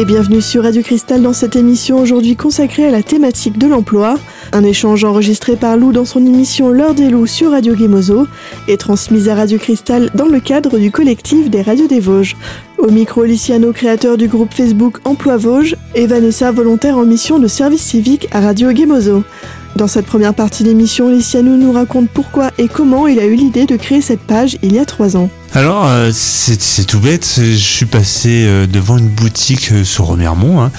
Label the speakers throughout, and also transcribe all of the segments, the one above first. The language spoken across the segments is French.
Speaker 1: et bienvenue sur Radio Cristal dans cette émission aujourd'hui consacrée à la thématique de l'emploi. Un échange enregistré par Lou dans son émission L'heure des loups sur Radio Guémozo et transmise à Radio Cristal dans le cadre du collectif des radios des Vosges. Au micro, Liciano, créateur du groupe Facebook Emploi Vosges, et Vanessa, volontaire en mission de service civique à Radio Guémozo. Dans cette première partie d'émission, Liciano nous raconte pourquoi et comment il a eu l'idée de créer cette page il y a trois ans.
Speaker 2: Alors, euh, c'est tout bête. Je suis passé euh, devant une boutique euh, sur Remiremont, hein,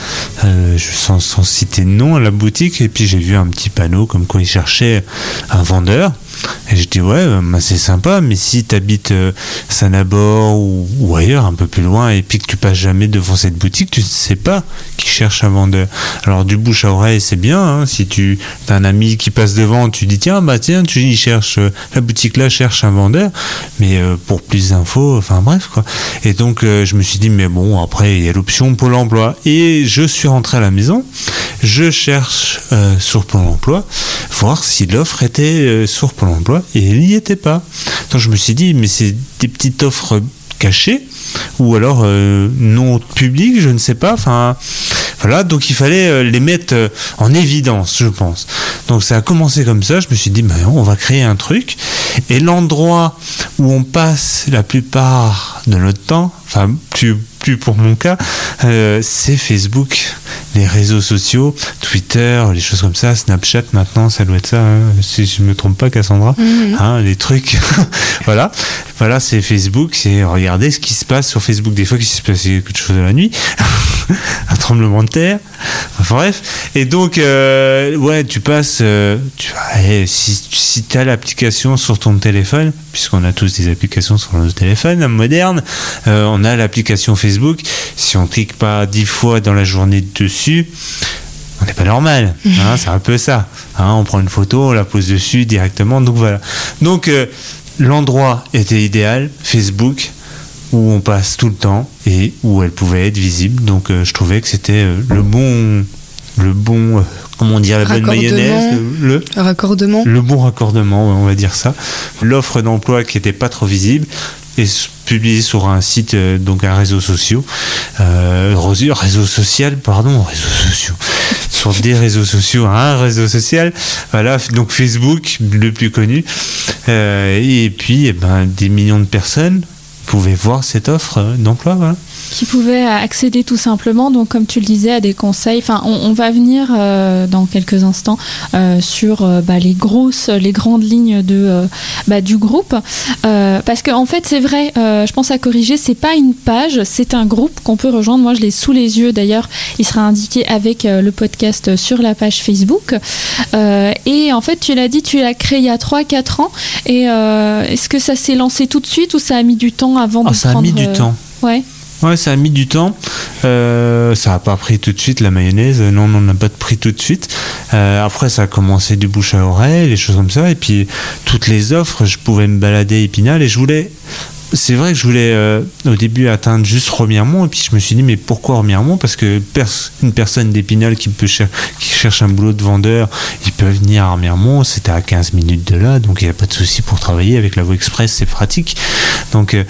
Speaker 2: sans, sans, citer de nom à la boutique, et puis j'ai vu un petit panneau comme quoi ils cherchaient un vendeur. Et je dis ouais, bah, c'est sympa, mais si tu habites euh, Sanabor ou, ailleurs, un peu plus loin, et puis que tu passes jamais devant cette boutique, tu ne sais pas qui cherche un vendeur. Alors du bouche à oreille, c'est bien. Hein, si tu as un ami qui passe devant, tu dis tiens bah tiens, tu y cherches euh, la boutique là cherche un vendeur, mais euh, pour plus d'infos, enfin bref quoi. Et donc je me suis dit mais bon après il y a l'option Pôle Emploi et je suis rentré à la maison, je cherche sur Pôle Emploi voir si l'offre était sur Pôle Emploi et il n'y était pas. Donc je me suis dit, mais c'est des petites offres cachées ou alors euh, non publiques, je ne sais pas. Enfin, voilà, donc il fallait euh, les mettre euh, en évidence, je pense. Donc ça a commencé comme ça. Je me suis dit, ben, on va créer un truc. Et l'endroit où on passe la plupart de notre temps, enfin plus, plus pour mon cas, c'est Facebook les réseaux sociaux, Twitter, les choses comme ça, Snapchat maintenant, ça doit être ça, hein, si je me trompe pas, Cassandra, hein, les trucs, voilà, voilà, c'est Facebook, c'est regarder ce qui se passe sur Facebook. Des fois, qu'il se passe quelque chose de la nuit, un tremblement de terre, bref. Et donc, euh, ouais, tu passes, euh, tu, si, si tu as l'application sur ton téléphone, puisqu'on a tous des applications sur nos téléphones modernes, euh, on a l'application Facebook. Si on clique pas dix fois dans la journée dessus, on n'est pas normal. Hein, c'est un peu ça. Hein, on prend une photo, on la pose dessus directement. Donc voilà. Donc l'endroit était idéal, Facebook, où on passe tout le temps et où elle pouvait être visible. Donc euh, je trouvais que c'était le bon, le bon comment dire, la bonne mayonnaise,
Speaker 3: le, raccordement.
Speaker 2: Le bon raccordement, on va dire ça. L'offre d'emploi qui n'était pas trop visible et publiée sur un site, euh, donc un réseau social, euh, réseau social, pardon, réseau social, sur des réseaux sociaux, un réseau social, voilà, donc Facebook, le plus connu, euh, et puis eh ben, des millions de personnes pouvaient voir cette offre d'emploi, voilà
Speaker 4: qui pouvaient accéder tout simplement, donc comme tu le disais, à des conseils. Enfin, on, va venir euh, dans quelques instants euh, sur euh, bah, les grosses, les grandes lignes de bah, du groupe, parce qu'en en fait, c'est vrai. je pense à corriger, c'est pas une page, c'est un groupe qu'on peut rejoindre. Moi, je l'ai sous les yeux. D'ailleurs, il sera indiqué avec le podcast sur la page Facebook. et en fait, tu l'as dit, tu l'as créé il y a 3-4 ans. Et est-ce que ça s'est lancé tout de suite ou ça a mis du temps avant
Speaker 2: ah,
Speaker 4: de
Speaker 2: ça
Speaker 4: a
Speaker 2: mis du temps.
Speaker 4: Ouais.
Speaker 2: Ouais, ça a mis du temps. Euh, ça n'a pas pris tout de suite la mayonnaise. Non, on n'a pas pris tout de suite. Euh, après, ça a commencé du bouche à oreille, les choses comme ça. Et puis, toutes les offres, je pouvais me balader Épinal et je voulais c'est vrai que je voulais euh, au début atteindre juste Remiremont et puis je me suis dit mais pourquoi Remiremont parce que une personne d'Épinal qui peut qui cherche un boulot de vendeur il peut venir à Remiremont c'était à 15 minutes de là donc il n'y a pas de souci pour travailler avec la voie express c'est pratique. Donc euh,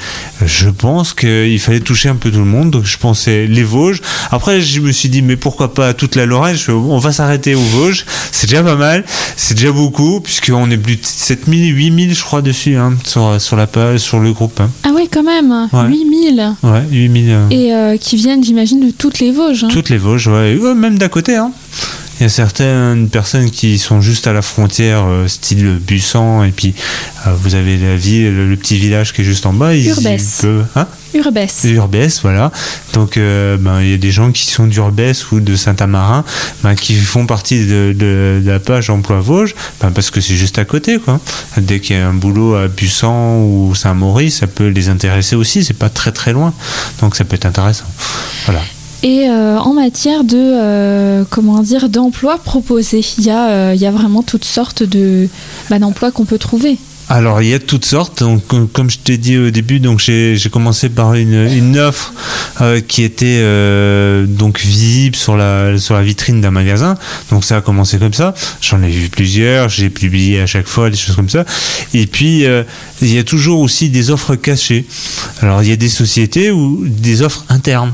Speaker 2: je pense qu'il fallait toucher un peu tout le monde donc je pensais les Vosges. Après je me suis dit mais pourquoi pas toute la Lorraine? On va s'arrêter aux Vosges c'est déjà pas mal c'est déjà beaucoup puisqu'on est plus de 7000 8000 je crois dessus hein, sur, sur la page sur le groupe hein.
Speaker 4: Ah oui, quand même, 8000.
Speaker 2: Ouais, 8000. Euh.
Speaker 4: Et euh, qui viennent, j'imagine, de toutes les Vosges. Hein.
Speaker 2: Toutes les Vosges, ouais. même d'à côté, hein. Il y a certaines personnes qui sont juste à la frontière, euh, style Bussan, et puis vous avez la ville, le, petit village qui est juste en bas.
Speaker 4: Urbès.
Speaker 2: Hein
Speaker 4: Urbès.
Speaker 2: Urbès, voilà. Donc, ben, il y a des gens qui sont d'Urbès ou de Saint-Amarin, ben, qui font partie de, la page Emploi Vosges, ben, parce que c'est juste à côté, quoi. Dès qu'il y a un boulot à Bussan ou Saint-Maurice, ça peut les intéresser aussi. C'est pas très très loin, donc ça peut être intéressant. Voilà.
Speaker 4: Et euh, en matière de euh, comment dire d'emploi proposé, il y, a, euh, il y a vraiment toutes sortes de bah, d'emplois qu'on peut trouver.
Speaker 2: Alors il y a toutes sortes. Donc, comme je t'ai dit au début, donc j'ai commencé par une, offre qui était donc visible sur la sur la vitrine d'un magasin. Donc ça a commencé comme ça. J'en ai vu plusieurs. J'ai publié à chaque fois des choses comme ça. Et puis il y a toujours aussi des offres cachées. Alors il y a des sociétés ou des offres internes.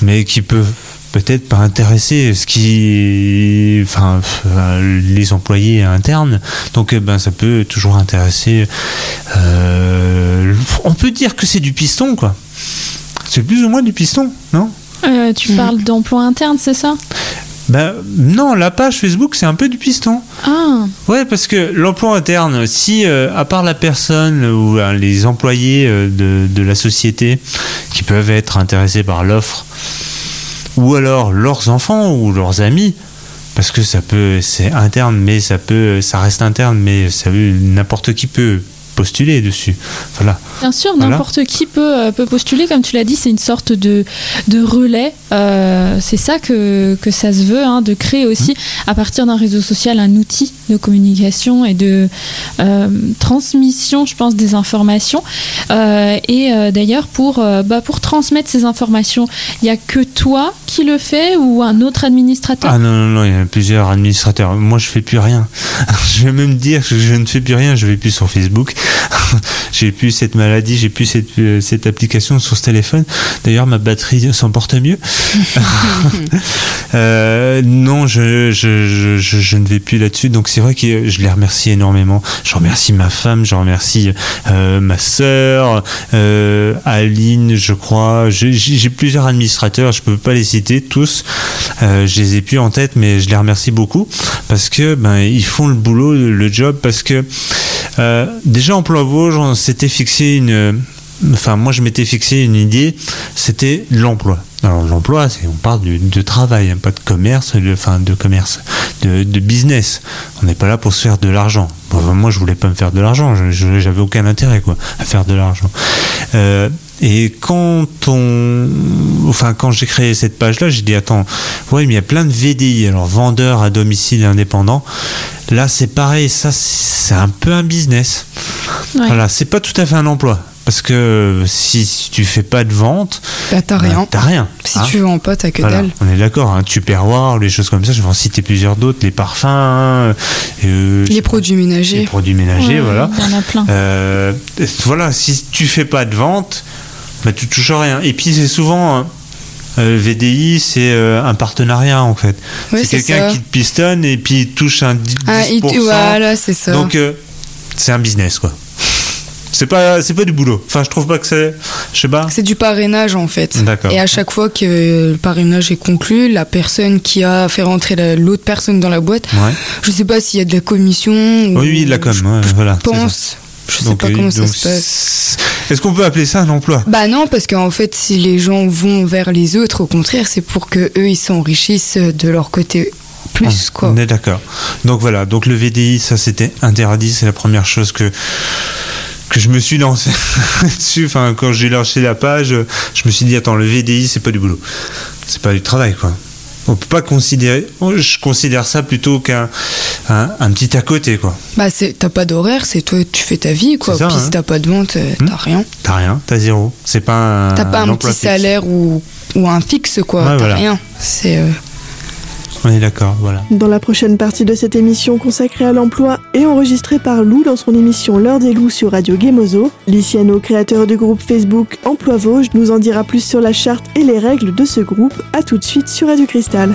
Speaker 2: mais qui peuvent peut-être pas intéresser ce qui, enfin, euh, les employés internes. Donc, eh ben, ça peut toujours intéresser. euh, on peut dire que c'est du piston, quoi. C'est plus ou moins du piston, non?
Speaker 4: Euh, tu
Speaker 1: Mhm.
Speaker 4: parles d'emploi interne, c'est ça?
Speaker 2: Ben non, la page Facebook, c'est un peu du piston.
Speaker 4: Ah,
Speaker 2: Ouais, parce que l'emploi interne, si euh, à part la personne ou euh, les employés euh, de, de la société qui peuvent être intéressés par l'offre, ou alors leurs enfants ou leurs amis, parce que ça peut, c'est interne, mais ça peut, ça reste interne, mais ça n'importe qui peut postuler dessus. Voilà.
Speaker 4: bien sûr,
Speaker 2: Voilà.
Speaker 4: n'importe qui peut, euh, peut postuler, comme tu l'as dit, c'est une sorte de, de relais. Euh, c'est ça que, que ça se veut, hein, de créer aussi, à partir d'un réseau social, un outil de communication et de euh, transmission, je pense, des informations. Euh, et euh, d'ailleurs, pour, euh, bah, pour transmettre ces informations, il n'y a que toi qui le fais ou un autre administrateur?
Speaker 2: Ah non, non, non, il y a plusieurs administrateurs. Moi, je fais plus rien. je vais même dire que je ne fais plus rien, je vais plus sur Facebook. j'ai plus cette maladie, j'ai plus cette, cette application sur ce téléphone. D'ailleurs, ma batterie s'en porte mieux. Euh, non, je, je, je, je, je ne vais plus là-dessus. Donc, c'est vrai que je les remercie énormément. Je remercie ma femme, je remercie euh, ma sœur, euh, Aline, je crois. J'ai plusieurs administrateurs, je peux pas les citer tous. Euh, je les ai plus en tête, mais je les remercie beaucoup parce que ben ils font le boulot, le job. Parce que déjà Emploi Vosges, on s'était fixé une, enfin moi je m'étais fixé une idée, c'était l'emploi. Alors l'emploi, c'est on parle de, de travail, hein, pas de commerce, de, enfin de commerce, de, de business. On n'est pas là pour se faire de l'argent. Bon, enfin, moi, je voulais pas me faire de l'argent. Je- J'avais aucun intérêt quoi à faire de l'argent. Euh, et quand on, enfin quand j'ai créé cette page-là, j'ai dit attends, ouais, mais il y a plein de VDI, alors vendeurs à domicile indépendant. Là, c'est pareil, ça, c'est un peu un business.
Speaker 4: Ouais.
Speaker 2: Voilà, c'est pas tout à fait un emploi. Parce que si, si tu fais pas de vente,
Speaker 3: Bah, t'as
Speaker 2: bah,
Speaker 3: rien. Si
Speaker 2: hein.
Speaker 3: tu vends pas, t'as que
Speaker 2: Voilà,
Speaker 3: dalle.
Speaker 2: on est d'accord, hein, Tupperware, les choses comme ça, je vais en citer plusieurs d'autres, les parfums, euh, sais
Speaker 3: Les
Speaker 2: pas,
Speaker 3: produits
Speaker 2: les
Speaker 3: ménagers.
Speaker 2: produits ménagers,
Speaker 4: Ouais,
Speaker 2: voilà.
Speaker 4: Il y en a plein.
Speaker 2: Euh, voilà, si tu fais pas de vente, bah, tu touches rien. Et puis c'est souvent euh, VDI, c'est euh, un partenariat en fait. C'est quelqu'un qui te pistonne et puis il touche un 10%.
Speaker 3: Ah, il- voilà, c'est ça.
Speaker 2: Donc euh, c'est un business quoi. C'est pas c'est pas du boulot. Enfin, je trouve pas que c'est je sais pas.
Speaker 3: C'est du parrainage en fait.
Speaker 2: D'accord.
Speaker 3: Et à chaque fois que le parrainage est conclu, la personne qui a fait rentrer la- l'autre personne dans la boîte,
Speaker 2: Ouais.
Speaker 3: je sais pas s'il y a de la commission. ou-
Speaker 2: Oui, oui, de la com,
Speaker 3: Je
Speaker 2: ouais, voilà.
Speaker 3: pense. Je sais
Speaker 2: Donc,
Speaker 3: pas comment ça se passe.
Speaker 2: Est-ce qu'on peut appeler ça un emploi?
Speaker 3: Bah non, parce qu'en fait, si les gens vont vers les autres, au contraire, c'est pour que eux ils s'enrichissent de leur côté plus quoi.
Speaker 2: On est d'accord. Donc voilà, donc le VDI, ça c'était interdit, c'est la première chose que que je me suis lancé dessus. Enfin, quand j'ai lancé la page, je me suis dit attends, le VDI, c'est pas du boulot, c'est pas du travail, quoi. On peut pas considérer. Je considère ça plutôt qu'un un, un petit à côté, quoi.
Speaker 3: Bah t'as pas d'horaire, c'est toi tu fais ta vie quoi.
Speaker 2: Ça,
Speaker 3: Puis
Speaker 2: hein.
Speaker 3: si t'as pas de vente, euh,
Speaker 2: Hmm.
Speaker 3: t'as rien.
Speaker 2: T'as rien, t'as zéro. C'est pas un.
Speaker 3: T'as pas un, petit
Speaker 2: fixe.
Speaker 3: salaire ou, ou un fixe quoi.
Speaker 2: Ouais,
Speaker 3: t'as
Speaker 2: voilà.
Speaker 3: rien. C'est euh,
Speaker 2: On est d'accord, voilà.
Speaker 1: Dans la prochaine partie de cette émission consacrée à l'emploi et enregistrée par Lou dans son émission L'heure des loups sur Radio Gemozo, Liciano, créateur du groupe Facebook Emploi Vosges, nous en dira plus sur la charte et les règles de ce groupe. À tout de suite sur Radio Cristal.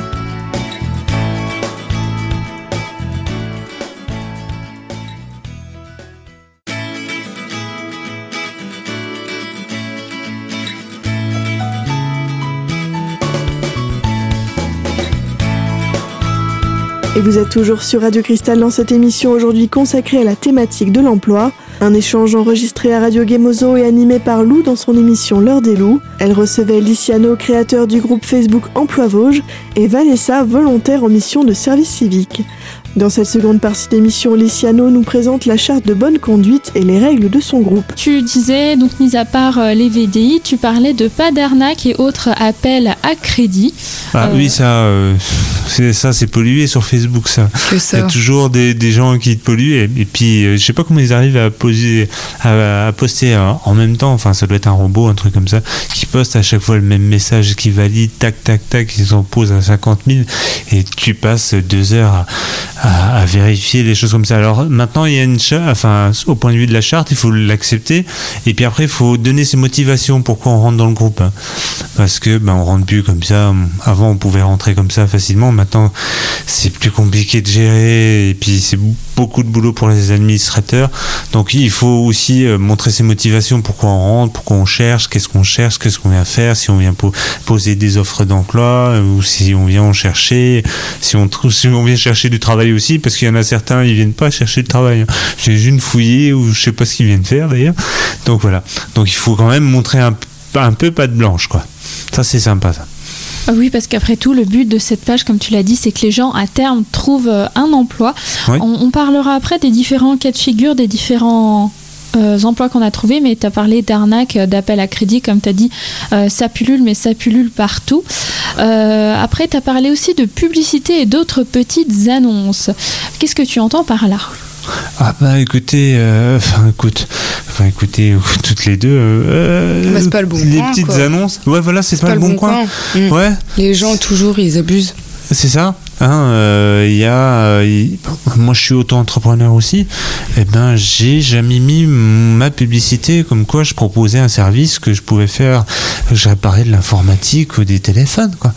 Speaker 1: Et vous êtes toujours sur Radio Cristal dans cette émission aujourd'hui consacrée à la thématique de l'emploi. Un échange enregistré à Radio Gemozo et animé par Lou dans son émission L'heure des loups. Elle recevait Liciano, créateur du groupe Facebook Emploi Vosges, et Vanessa, volontaire en mission de service civique. Dans cette seconde partie d'émission, Liciano nous présente la charte de bonne conduite et les règles de son groupe.
Speaker 4: Tu disais, donc mis à part euh, les VDI, tu parlais de pas d'arnaque et autres appels à crédit.
Speaker 2: Ah
Speaker 4: Euh,
Speaker 2: oui, ça, euh, C'est ça, c'est pollué sur Facebook, ça. Il y a toujours des, des gens qui te polluent et, et puis euh, je sais pas comment ils arrivent à poser à, à poster euh, en même temps enfin ça doit être un robot un truc comme ça qui poste à chaque fois le même message qui valide tac tac tac ils en posent à 50 000 et tu passes deux heures à, à- à vérifier les choses comme ça alors maintenant il y a une charte enfin au point de vue de la charte il faut l'accepter et puis après il faut donner ses motivations pourquoi on rentre dans le groupe hein. parce que ben on rentre plus comme ça avant on pouvait rentrer comme ça facilement maintenant c'est plus compliqué de gérer et puis c'est beaucoup de boulot pour les administrateurs. Donc il faut aussi euh, montrer ses motivations pourquoi on rentre pourquoi on cherche qu'est-ce qu'on cherche qu'est-ce qu'on vient faire si on vient po- poser des offres d'emploi ou si on vient en chercher si on si on vient chercher du travail aussi parce qu'il y en a certains ils viennent pas chercher du travail hein. j'ai juste fouillé ou je sais pas ce qu'ils viennent faire d'ailleurs. Donc voilà. Donc il faut quand même montrer un, un peu patte blanche quoi. Ça c'est sympa ça
Speaker 4: Oui, parce qu'après tout, le but de cette page, comme tu l'as dit, c'est que les gens à terme trouvent euh, un emploi.
Speaker 2: Oui.
Speaker 4: On, on parlera après des différents cas de figure, des différents euh, emplois qu'on a trouvés, mais tu as parlé d'arnaque, euh, d'appel à crédit, comme tu as dit, euh, ça pullule, mais ça pullule partout. Euh, après, tu as parlé aussi de publicité et d'autres petites annonces. Qu'est-ce que tu entends par là?
Speaker 2: Ah bah écoutez, euh, enfin écoute, enfin écoutez, toutes les deux. euh,
Speaker 3: Bah, c'est pas le bon
Speaker 2: Les
Speaker 3: coin,
Speaker 2: petites
Speaker 3: quoi.
Speaker 2: annonces. Ouais voilà, c'est pas, le bon, coin. Ouais,
Speaker 3: Les gens, toujours, ils abusent.
Speaker 2: c'est ça. Hein, euh, y a, euh, moi je suis auto-entrepreneur aussi. Et ben j'ai jamais mis ma publicité comme quoi je proposais un service que je pouvais faire. Je réparais de l'informatique ou des téléphones quoi.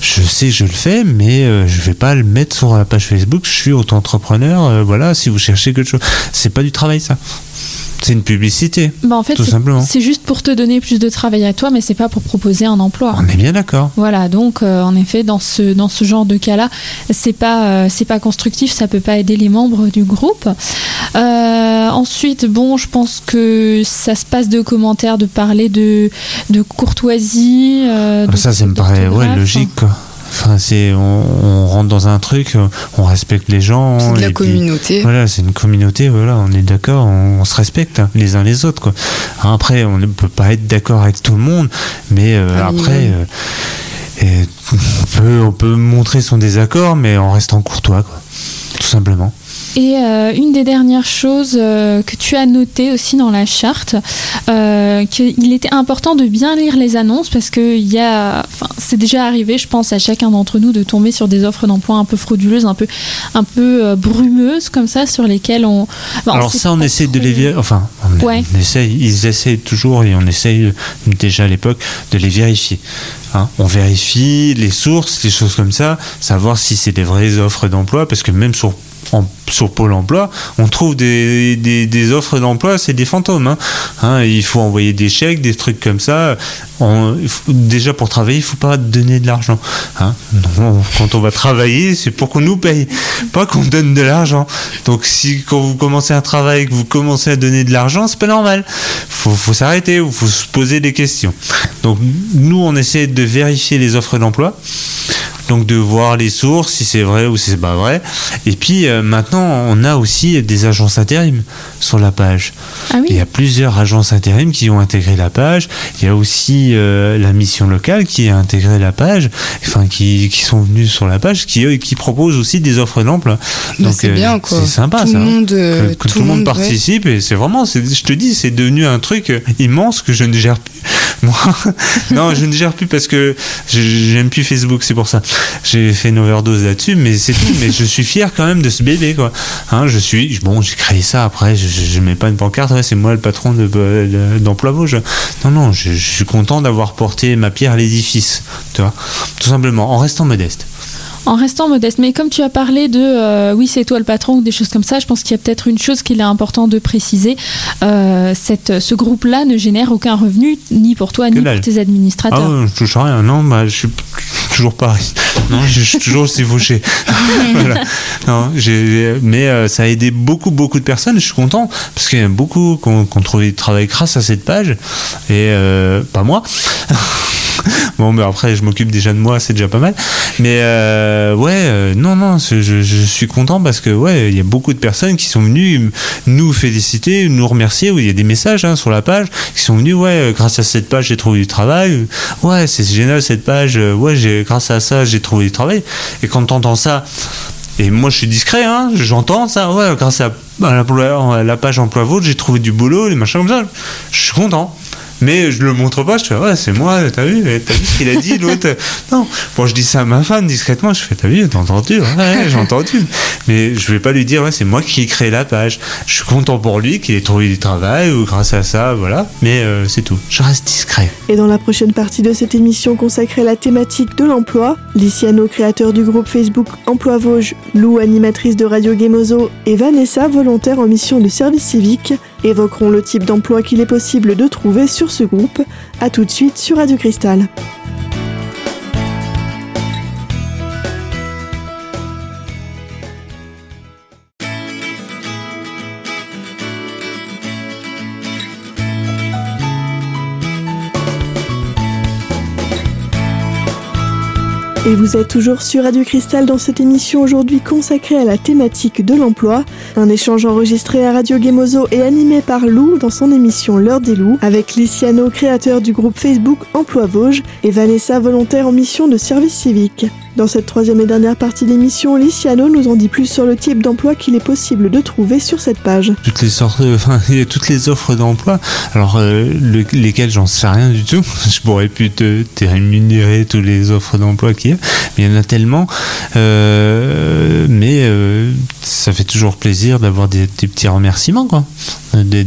Speaker 2: Je sais que je le fais, mais euh, je vais pas le mettre sur la page Facebook. Je suis auto-entrepreneur. euh, voilà, si vous cherchez quelque chose, c'est pas du travail ça. C'est une publicité.
Speaker 4: bah, En fait,
Speaker 2: Tout
Speaker 4: c'est-
Speaker 2: simplement.
Speaker 4: c'est juste pour te donner plus de travail à toi, mais c'est pas pour proposer un emploi.
Speaker 2: On est bien d'accord.
Speaker 4: Voilà, donc euh, en effet, dans ce, dans ce genre de cas-là, c'est pas, euh, c'est pas constructif, ça peut pas aider les membres du groupe. Euh, ensuite, bon, je pense que ça se passe de commentaires, de parler de, de courtoisie. euh,
Speaker 2: Ah, ça, ça me paraît ouais, logique. Quoi. Enfin, c'est, on, on rentre dans un truc, on respecte les gens.
Speaker 3: C'est de la
Speaker 2: puis,
Speaker 3: communauté.
Speaker 2: Voilà, c'est une communauté, voilà, on est d'accord, on, on se respecte hein, les uns les autres. Quoi. Hein, Après, on ne peut pas être d'accord avec tout le monde, mais euh, après, euh, et on, peut, on peut montrer son désaccord, mais en restant courtois, quoi. tout simplement.
Speaker 4: Et euh, une des dernières choses euh, que tu as notées aussi dans la charte, euh, qu'il était important de bien lire les annonces parce que y a, enfin, c'est déjà arrivé, je pense, à chacun d'entre nous de tomber sur des offres d'emploi un peu frauduleuses, un peu, un peu brumeuses comme ça, sur lesquelles on.
Speaker 2: Alors ça, on essaie de les vérifier. Enfin, on,
Speaker 4: Ouais.
Speaker 2: on essaye, ils essayent toujours et on essaye déjà à l'époque de les vérifier. Hein, on vérifie les sources, les choses comme ça, savoir si c'est des vraies offres d'emploi, parce que même sur sur Pôle emploi, on trouve des, des, offres d'emploi, c'est des fantômes. Hein. Hein, il faut envoyer des chèques, des trucs comme ça. Déjà pour travailler, il faut pas donner de l'argent. Hein. Quand on va travailler, c'est pour qu'on nous paye, pas qu'on donne de l'argent. Donc si quand vous commencez un travail, que vous commencez à donner de l'argent, c'est pas normal. Faut, faut s'arrêter, il faut se poser des questions. Donc nous, on essaie de vérifier les offres d'emploi. Donc de voir les sources, si c'est vrai ou si c'est pas vrai. Et puis euh, maintenant, on a aussi des agences intérim sur la page.
Speaker 4: Ah
Speaker 2: Il y a plusieurs agences intérim qui ont intégré la page. Il y a aussi euh, la mission locale qui a intégré la page, enfin qui, qui sont venus sur la page, qui, qui proposent aussi des offres d'emploi.
Speaker 3: Bah, c'est
Speaker 2: euh,
Speaker 3: bien, quoi.
Speaker 2: C'est sympa
Speaker 3: tout
Speaker 2: ça. Hein
Speaker 3: euh,
Speaker 2: que, que tout, le monde participe et c'est vraiment, c'est- je te dis, c'est devenu un truc immense que je ne gère plus. Moi, non, je ne gère plus parce que j'aime plus Facebook, c'est pour ça. J'ai fait une overdose là-dessus, mais c'est tout. Mais je suis fier quand même de ce bébé, quoi. Hein, je suis, bon, j'ai créé ça après, je, je, mets pas une pancarte, ouais, c'est moi le patron de- de- d'Emploi Vosges. Non, non, je, je suis content d'avoir porté ma pierre à l'édifice, tu vois. Tout simplement, en restant modeste.
Speaker 4: En restant modeste, mais comme tu as parlé de euh, oui c'est toi le patron ou des choses comme ça, je pense qu'il y a peut-être une chose qu'il est important de préciser. Euh, cette, ce groupe-là ne génère aucun revenu ni pour toi ni pour tes
Speaker 2: Ah
Speaker 4: administrateurs.
Speaker 2: ouais, je touche à rien. Non, bah, je suis toujours pareil. Non, je suis toujours aussi fauché. voilà. Non, j'ai, mais euh, ça a aidé beaucoup, beaucoup de personnes. Je suis content parce qu'il y en a beaucoup qui ont, qui ont trouvé du travail grâce à cette page. Et euh, pas moi. bon, mais après, je m'occupe déjà de moi, c'est déjà pas mal. Mais euh, ouais, euh, non, non, je, suis content parce que ouais, il y a beaucoup de personnes qui sont venues nous féliciter, nous remercier. Où il y a des messages hein, sur la page qui sont venus, ouais, grâce à cette page, j'ai trouvé du travail. Ouais, c'est génial cette page. Ouais, grâce à ça, j'ai trouvé du travail. Et quand t'entends ça, et moi je suis discret, hein, j'entends ça, ouais, grâce à, la, page emploi vôtre, j'ai trouvé du boulot, les machins comme ça. Je suis content mais je le montre pas. Je fais, ouais, c'est moi, t'as vu, t'as vu ce qu'il a dit, l'autre. Non, bon, je dis ça à ma femme discrètement. Je fais, t'as vu, t'as entendu, ouais, j'ai entendu. Mais je vais pas lui dire, ouais, c'est moi qui ai créé la page. Je suis content pour lui qu'il ait trouvé du travail ou grâce à ça, voilà. Mais euh, c'est tout. Je reste discret.
Speaker 1: Et dans la prochaine partie de cette émission consacrée à la thématique de l'emploi, Liciano, créateur du groupe Facebook Emploi Vosges, Lou, animatrice de Radio Gemozo, et Vanessa, volontaire en mission de service civique, évoqueront le type d'emploi qu'il est possible de trouver sur ce groupe. A tout de suite sur Radio Cristal. Et vous êtes toujours sur Radio Cristal dans cette émission aujourd'hui consacrée à la thématique de l'emploi. Un échange enregistré à Radio Gemozo et animé par Lou dans son émission L'heure des loups avec Liciano, créateur du groupe Facebook Emploi Vosges et Vanessa, volontaire en mission de service civique. Dans cette troisième et dernière partie d'émission, Liciano nous en dit plus sur le type d'emploi qu'il est possible de trouver sur cette page.
Speaker 2: Toutes les sortes, toutes les offres d'emploi. Alors, euh, lesquelles j'en sais rien du tout. Je pourrais plus te, te rémunérer toutes les offres d'emploi qu'il y a, mais il y en a tellement. Euh, mais euh, ça fait toujours plaisir d'avoir des, petits remerciements, quoi. Des,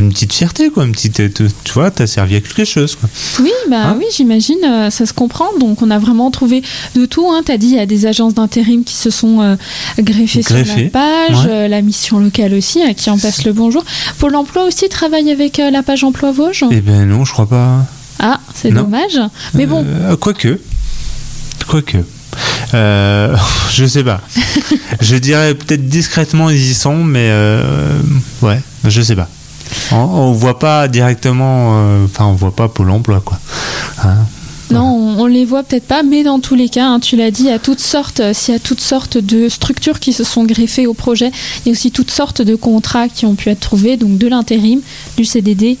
Speaker 2: une petite fierté, quoi. Une petite, tu vois, t'as servi à quelque chose, quoi.
Speaker 4: Oui, bah hein oui, j'imagine, ça se comprend. Donc, on a vraiment trouvé de tout. Hein. Tu as dit, il y a des agences d'intérim qui se sont euh, greffées, sur la page, euh, la mission locale aussi, hein, qui en passe le bonjour. Pôle emploi aussi travaille avec euh, la page emploi Vosges
Speaker 2: Eh ben non, je crois pas.
Speaker 4: Ah, c'est dommage. Mais bon.
Speaker 2: quoique. Quoique. je sais pas. je dirais peut-être discrètement ils y sont, mais ouais, je sais pas. On, on voit pas directement, enfin on voit pas Pôle Emploi quoi.
Speaker 4: Hein non, on, les voit peut-être pas, mais dans tous les cas, hein, tu l'as dit, il y a toutes sortes, euh, s'il y a toutes sortes de structures qui se sont greffées au projet, il y a aussi toutes sortes de contrats qui ont pu être trouvés, donc de l'intérim, du CDD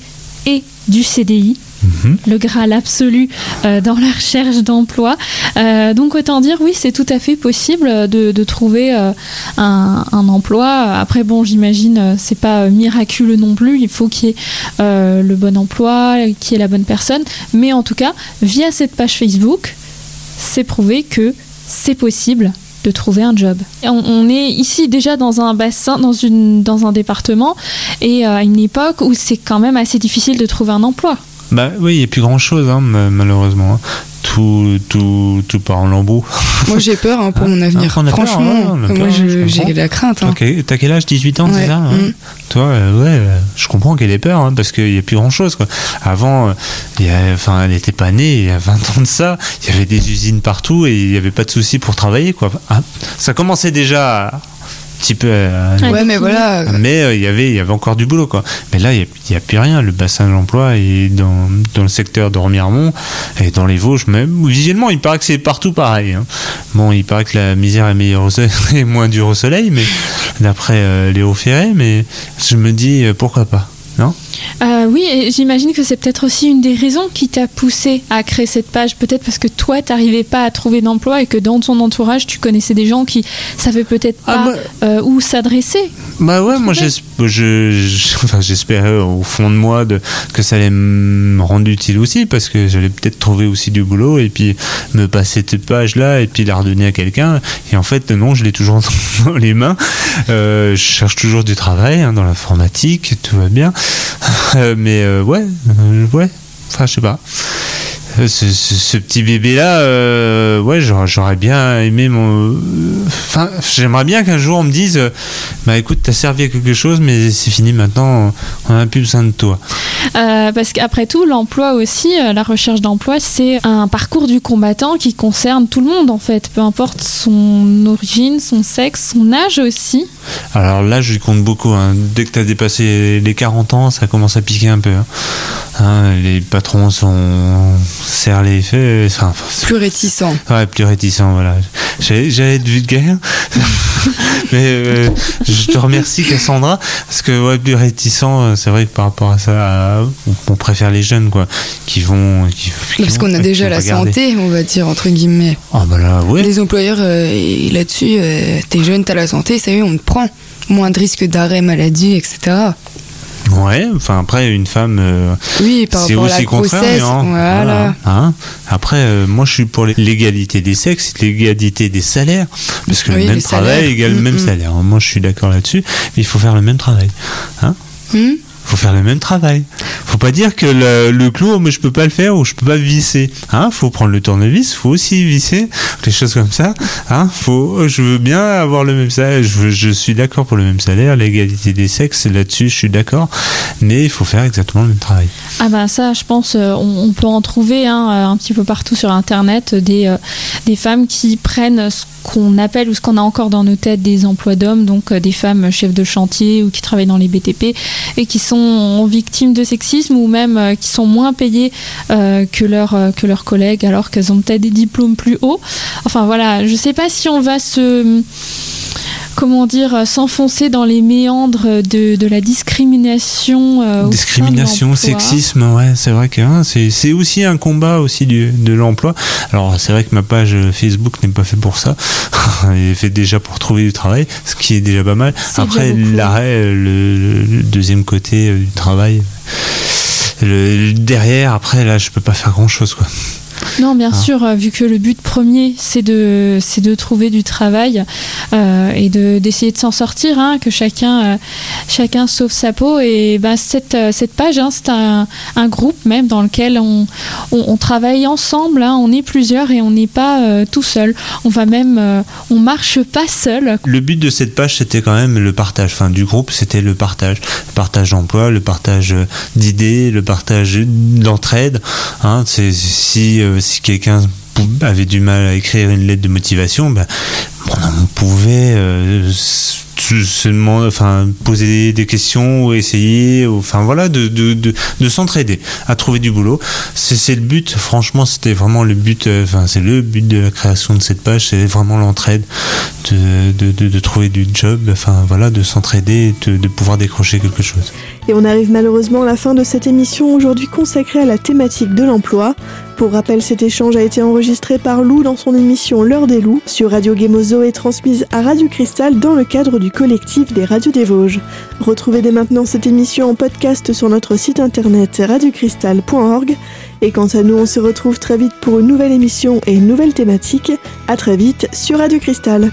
Speaker 4: et du CDI. Mhm. le Graal absolu euh, dans la recherche d'emploi. Euh, donc autant dire, oui, c'est tout à fait possible de, trouver euh, un, emploi. Après, bon, j'imagine, c'est pas miraculeux non plus. Il faut qu'il y ait le bon emploi, qu'il y ait la bonne personne. Mais en tout cas, via cette page Facebook, c'est prouvé que c'est possible de trouver un job. On, est ici déjà dans un bassin, dans, une, dans un département, et à une époque où c'est quand même assez difficile de trouver un emploi.
Speaker 2: Bah oui, il n'y a plus grand chose, hein, malheureusement. Hein. Tout, tout, tout part en lambeau.
Speaker 3: Moi j'ai peur hein, pour mon ah, avenir. Franchement, moi j'ai la crainte. Hein.
Speaker 2: T'as quel âge? 18 ans, c'est ça mm. Toi, euh, ouais, je comprends qu'elle ait peur parce qu'il n'y a plus grand chose. Quoi. Avant, euh, enfin, elle n'était pas née il y a 20 ans de ça. Il y avait des usines partout et il n'y avait pas de soucis pour travailler. Quoi. ça commençait déjà à petit peu. Euh,
Speaker 3: ouais, mais voilà.
Speaker 2: Mais euh, il y avait, il y avait encore du boulot, quoi. Mais là, il n'y a, plus rien. Le bassin de l'emploi est dans, dans, le secteur de Remiremont et dans les Vosges, même. Visuellement, il paraît que c'est partout pareil. Hein. Bon, il paraît que la misère est meilleure au et moins dure au soleil, mais d'après euh, Léo Ferré, mais je me dis pourquoi pas, non
Speaker 4: euh, oui, j'imagine que c'est peut-être aussi une des raisons qui t'a poussé à créer cette page. Peut-être parce que toi, tu n'arrivais pas à trouver d'emploi et que dans ton entourage, tu connaissais des gens qui savaient peut-être ah, pas bah- euh, où s'adresser.
Speaker 2: Bah ouais, moi j'espérais au fond de moi de, que ça allait me rendre utile aussi parce que j'allais peut-être trouver aussi du boulot et puis me passer cette page-là et puis la redonner à quelqu'un. Et en fait, non, je l'ai toujours dans les mains. Euh, je cherche toujours du travail hein, dans l'informatique, tout va bien. Euh, mais euh, ouais, ouais, enfin je sais pas. Ce, petit bébé là ouais j'aurais bien aimé mon enfin j'aimerais bien qu'un jour on me dise bah écoute t'as servi à quelque chose mais c'est fini maintenant on n'a plus besoin de toi
Speaker 4: parce qu'après tout l'emploi aussi la recherche d'emploi c'est un parcours du combattant qui concerne tout le monde en fait peu importe son origine son sexe son âge aussi
Speaker 2: alors là, je compte beaucoup. Hein. Dès que tu as dépassé les 40 ans, ça commence à piquer un peu. Hein. Hein, les patrons sont serrent les faits. Enfin,
Speaker 3: Plus réticents.
Speaker 2: Ouais, plus réticents, voilà. J'allais être vulgaire, mais euh, je te remercie Cassandra parce que ouais, plus réticents, euh, c'est vrai que par rapport à ça, à- on préfère les jeunes quoi, qui vont, qui, qui
Speaker 3: Parce qu'on a déjà la
Speaker 2: regarder.
Speaker 3: santé, on va dire, entre guillemets.
Speaker 2: Ah bah là, ouais.
Speaker 3: Les employeurs, euh, là-dessus, euh, t'es jeune, t'as la santé, ça y est, on te prend. Moins de risques d'arrêt maladie, etc.
Speaker 2: Ouais, enfin après une femme, euh,
Speaker 3: Oui,
Speaker 2: c'est aussi contraire. hein.
Speaker 3: Voilà.
Speaker 2: hein. Après, euh, moi je suis pour l'égalité des sexes, l'égalité des salaires, parce que
Speaker 3: Oui,
Speaker 2: le même travail égale le
Speaker 3: Mm,
Speaker 2: même
Speaker 3: mm.
Speaker 2: salaire. Moi je suis d'accord là-dessus, mais il faut faire le même travail.
Speaker 3: Hmm
Speaker 2: faut faire le même travail. Faut pas dire que le, clou, mais je peux pas le faire ou je peux pas visser. Hein, faut prendre le tournevis, faut aussi visser, des choses comme ça. Hein, faut, je veux bien avoir le même salaire. Je, suis d'accord pour le même salaire, l'égalité des sexes, là-dessus, je suis d'accord. Mais il faut faire exactement le même travail.
Speaker 4: Ah ben ça, je pense, euh, on, peut en trouver hein, euh, un petit peu partout sur Internet euh, des, euh, femmes qui prennent ce qu'on appelle ou ce qu'on a encore dans nos têtes des emplois d'hommes, donc euh, des femmes chefs de chantier ou qui travaillent dans les BTP et qui sont victimes de sexisme ou même euh, qui sont moins payées euh, que, leurs euh, que leurs collègues alors qu'elles ont peut-être des diplômes plus hauts. Enfin voilà, je sais pas si on va se comment dire, euh, s'enfoncer dans les méandres de, de la discrimination. euh,
Speaker 2: Discrimination, sexisme, ouais, c'est vrai que hein, c'est c'est aussi un combat aussi du, de l'emploi. Alors c'est vrai que ma page Facebook n'est pas fait pour ça. Elle est faite déjà pour trouver du travail, ce qui est déjà pas mal. Après l'arrêt, euh, le, le deuxième côté euh, du travail. Le derrière, après là, je peux pas faire grand chose quoi.
Speaker 4: Non, bien
Speaker 2: Ah.
Speaker 4: sûr, euh, vu que le but premier, c'est de, c'est de trouver du travail euh, et de, d'essayer de s'en sortir, hein, que chacun, euh, chacun sauve sa peau. Et bah, cette, cette page, hein, c'est un, un groupe même dans lequel on, on, on travaille ensemble, hein, on est plusieurs et on n'est pas euh, tout seul. On va même, on marche pas seul.
Speaker 2: Le but de cette page, c'était quand même le partage. Enfin, du groupe, c'était le partage. Le partage d'emploi, le partage d'idées, le partage d'entraide. Hein, c'est si euh, si quelqu'un avait du mal à écrire une lettre de motivation, ben, on pouvait euh, s- se demander, enfin, poser des questions ou essayer, enfin voilà, de, de, de, de s'entraider à trouver du boulot. C'est le but, franchement, c'était vraiment le but, euh, enfin, c'est le but de la création de cette page, c'est vraiment l'entraide, de, de, de, de trouver du job, enfin voilà, de s'entraider, de, de pouvoir décrocher quelque chose.
Speaker 1: Et on arrive malheureusement à la fin de cette émission aujourd'hui consacrée à la thématique de l'emploi. Pour rappel, cet échange a été enregistré par Lou dans son émission L'heure des loups sur Radio Gemozo et transmise à Radio Cristal dans le cadre du collectif des radios des Vosges. Retrouvez dès maintenant cette émission en podcast sur notre site internet radiocristal.org. Et quant à nous, on se retrouve très vite pour une nouvelle émission et une nouvelle thématique. À très vite sur Radio Cristal.